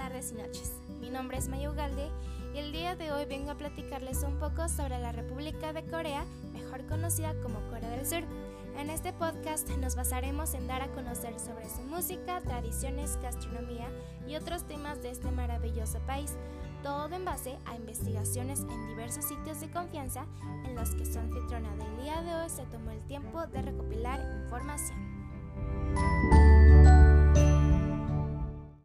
y noches. Mi nombre es Maya Ugalde y el día de hoy vengo a platicarles un poco sobre la República de Corea, mejor conocida como Corea del Sur. En este podcast nos basaremos en dar a conocer sobre su música, tradiciones, gastronomía y otros temas de este maravilloso país, todo en base a investigaciones en diversos sitios de confianza en los que su anfitriona del día de hoy se tomó el tiempo de recopilar información.